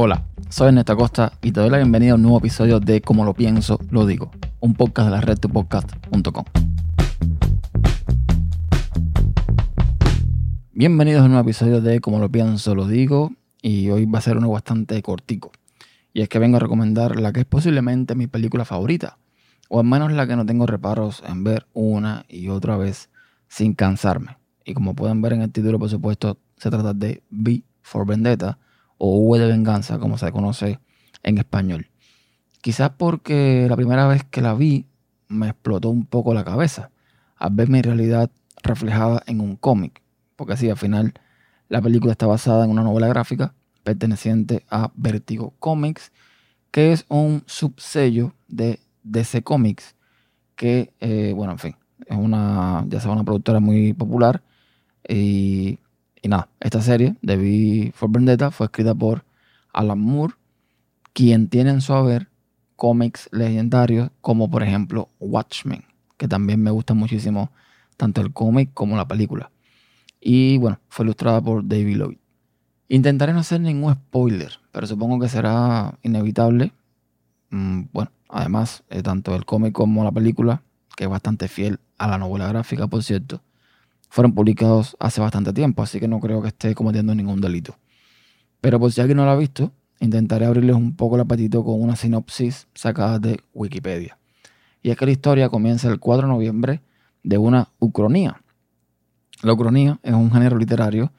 Hola, soy Ernesto Acosta y te doy la bienvenida a un nuevo episodio de Como lo pienso, lo digo, un podcast de la red de podcast.com. Bienvenidos a un nuevo episodio de Como lo pienso, lo digo y hoy va a ser uno bastante cortico. Y es que vengo a recomendar la que es posiblemente mi película favorita, o al menos la que no tengo reparos en ver una y otra vez sin cansarme. Y como pueden ver en el título, por supuesto, se trata de V for Vendetta o V de Venganza, como se conoce en español. Quizás porque la primera vez que la vi me explotó un poco la cabeza al ver mi realidad reflejada en un cómic. Porque así, al final, la película está basada en una novela gráfica perteneciente a Vertigo Comics, que es un subsello de DC Comics, que, eh, bueno, en fin, es una, ya sea una productora muy popular. Y, y nada, esta serie de V for Vendetta fue escrita por Alan Moore, quien tiene en su haber cómics legendarios como por ejemplo Watchmen, que también me gusta muchísimo tanto el cómic como la película. Y bueno, fue ilustrada por David Lloyd. Intentaré no hacer ningún spoiler, pero supongo que será inevitable. Mm, bueno, además, eh, tanto el cómic como la película, que es bastante fiel a la novela gráfica, por cierto, fueron publicados hace bastante tiempo, así que no creo que esté cometiendo ningún delito. Pero por si alguien no lo ha visto, intentaré abrirles un poco el apetito con una sinopsis sacada de Wikipedia. Y es que la historia comienza el 4 de noviembre de una ucronía, la ucronía es un género literario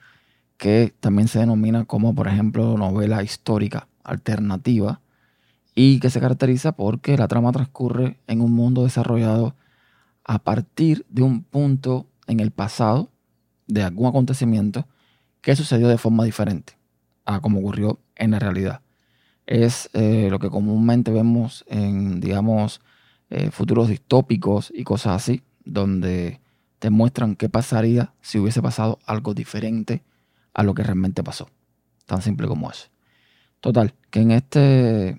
que también se denomina como, por ejemplo, novela histórica alternativa y que se caracteriza porque la trama transcurre en un mundo desarrollado a partir de un punto en el pasado de algún acontecimiento que sucedió de forma diferente a como ocurrió en la realidad. Es eh, lo que comúnmente vemos en, digamos, eh, futuros distópicos y cosas así, donde te muestran qué pasaría si hubiese pasado algo diferente a lo que realmente pasó. Tan simple como eso. Total, que en, este,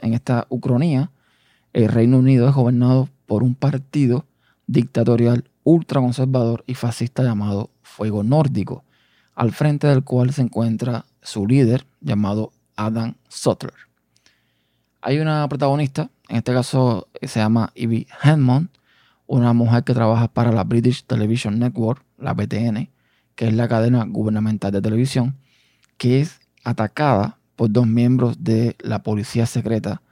en esta ucronía, el Reino Unido es gobernado por un partido dictatorial ultraconservador y fascista llamado Fuego Nórdico, al frente del cual se encuentra su líder llamado Adam Sutler. Hay una protagonista, en este caso se llama Ivy Hedmond, una mujer que trabaja para la British Television Network, la BTN, que es la cadena gubernamental de televisión, que es atacada por dos miembros de la policía secreta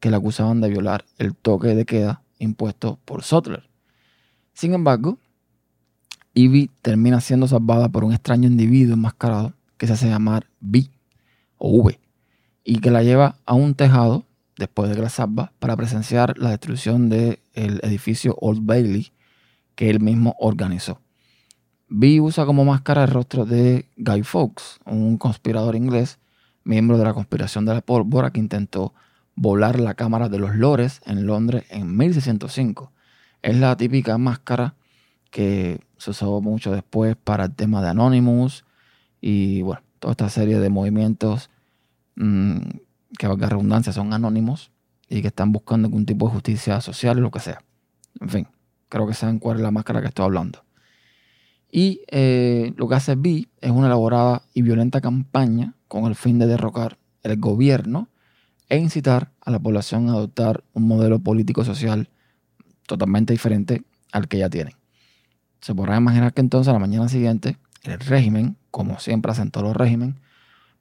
que la acusaban de violar el toque de queda impuesto por Sutler. Sin embargo, Ivy termina siendo salvada por un extraño individuo enmascarado que se hace llamar V o V y que la lleva a un tejado después de que la salva para presenciar la destrucción del edificio Old Bailey que él mismo organizó. Vi usa como máscara el rostro de Guy Fawkes, un conspirador inglés, miembro de la conspiración de la pólvora que intentó volar la Cámara de los Lores en Londres en 1605. Es la típica máscara que se usó mucho después para el tema de Anonymous y bueno, toda esta serie de movimientos mmm, que valga redundancia, son anónimos y que están buscando algún tipo de justicia social o lo que sea. En fin, creo que saben cuál es la máscara que estoy hablando. Y eh, lo que hace B es una elaborada y violenta campaña con el fin de derrocar el gobierno e incitar a la población a adoptar un modelo político-social totalmente diferente al que ya tienen. Se podrá imaginar que entonces a la mañana siguiente el régimen, como siempre hacen todos los regímenes,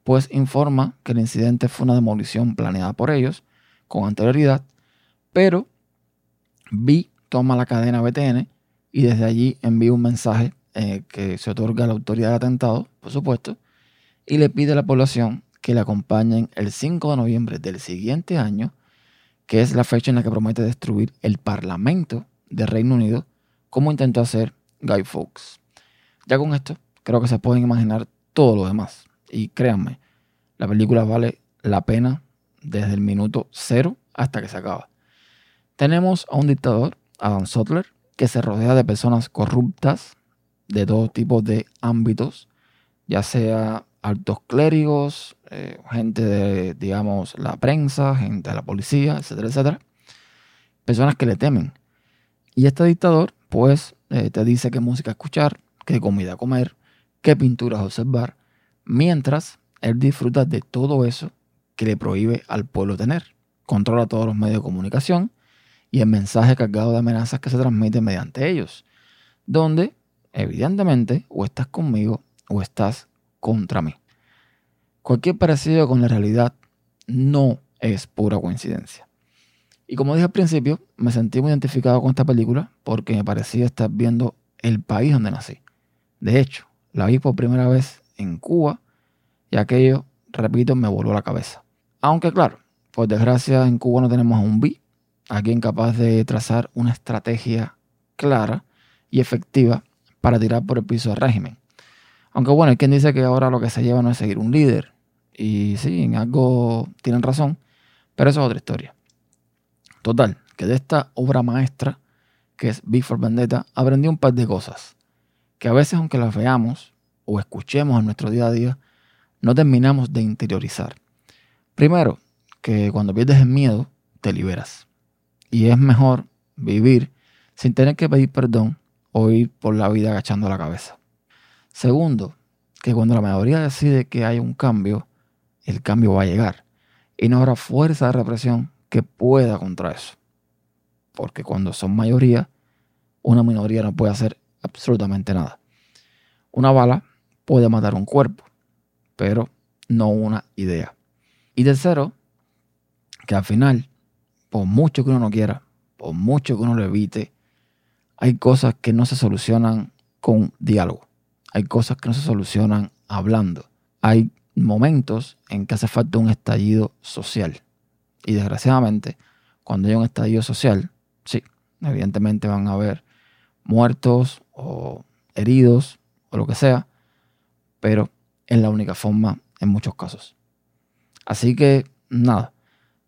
pues informa que el incidente fue una demolición planeada por ellos con anterioridad, pero B toma la cadena BTN y desde allí envía un mensaje eh, que se otorga a la autoridad del atentado, por supuesto, y le pide a la población que le acompañen el 5 de noviembre del siguiente año, que es la fecha en la que promete destruir el Parlamento de Reino Unido, como intentó hacer Guy Fawkes. Ya con esto, creo que se pueden imaginar todo lo demás. Y créanme, la película vale la pena desde el minuto cero hasta que se acaba. Tenemos a un dictador, Adam Sutler, que se rodea de personas corruptas de todo tipo de ámbitos, ya sea altos clérigos, eh, gente de, digamos, la prensa, gente de la policía, etcétera, etcétera. Personas que le temen. Y este dictador, pues, eh, te dice qué música escuchar, qué comida comer, qué pinturas observar, mientras él disfruta de todo eso que le prohíbe al pueblo tener. Controla todos los medios de comunicación y el mensaje cargado de amenazas que se transmite mediante ellos, donde evidentemente o estás conmigo o estás contra mí. Cualquier parecido con la realidad no es pura coincidencia. Y como dije al principio, me sentí muy identificado con esta película porque me parecía estar viendo el país donde nací. De hecho, la vi por primera vez en Cuba y aquello, repito, me voló la cabeza. Aunque claro, por desgracia en Cuba no tenemos a un B, alguien capaz de trazar una estrategia clara y efectiva para tirar por el piso del régimen. Aunque bueno, hay quien dice que ahora lo que se lleva no es seguir un líder. Y sí, en algo tienen razón, pero eso es otra historia. Total, que de esta obra maestra, que es Before Vendetta, aprendí un par de cosas. Que a veces, aunque las veamos o escuchemos en nuestro día a día, no terminamos de interiorizar. Primero, que cuando pierdes el miedo, te liberas. Y es mejor vivir sin tener que pedir perdón o ir por la vida agachando la cabeza. Segundo, que cuando la mayoría decide que hay un cambio, el cambio va a llegar. Y no habrá fuerza de represión que pueda contra eso. Porque cuando son mayoría, una minoría no puede hacer absolutamente nada. Una bala puede matar un cuerpo, pero no una idea. Y tercero, que al final, por mucho que uno no quiera, por mucho que uno lo evite, hay cosas que no se solucionan con diálogo. Hay cosas que no se solucionan hablando. Hay momentos en que hace falta un estallido social. Y desgraciadamente, cuando hay un estallido social, sí, evidentemente van a haber muertos o heridos o lo que sea, pero es la única forma en muchos casos. Así que, nada,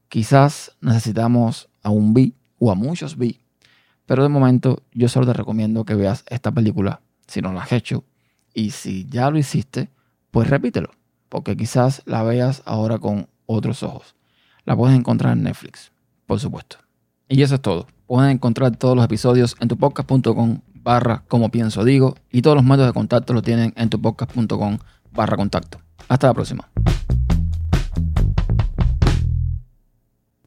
quizás necesitamos a un B o a muchos B, pero de momento yo solo te recomiendo que veas esta película si no la has hecho y si ya lo hiciste, pues repítelo, porque quizás la veas ahora con otros ojos. La puedes encontrar en Netflix, por supuesto. Y eso es todo. Puedes encontrar todos los episodios en tupodcast.com barra como pienso digo y todos los métodos de contacto lo tienen en tupodcast.com barra contacto. Hasta la próxima.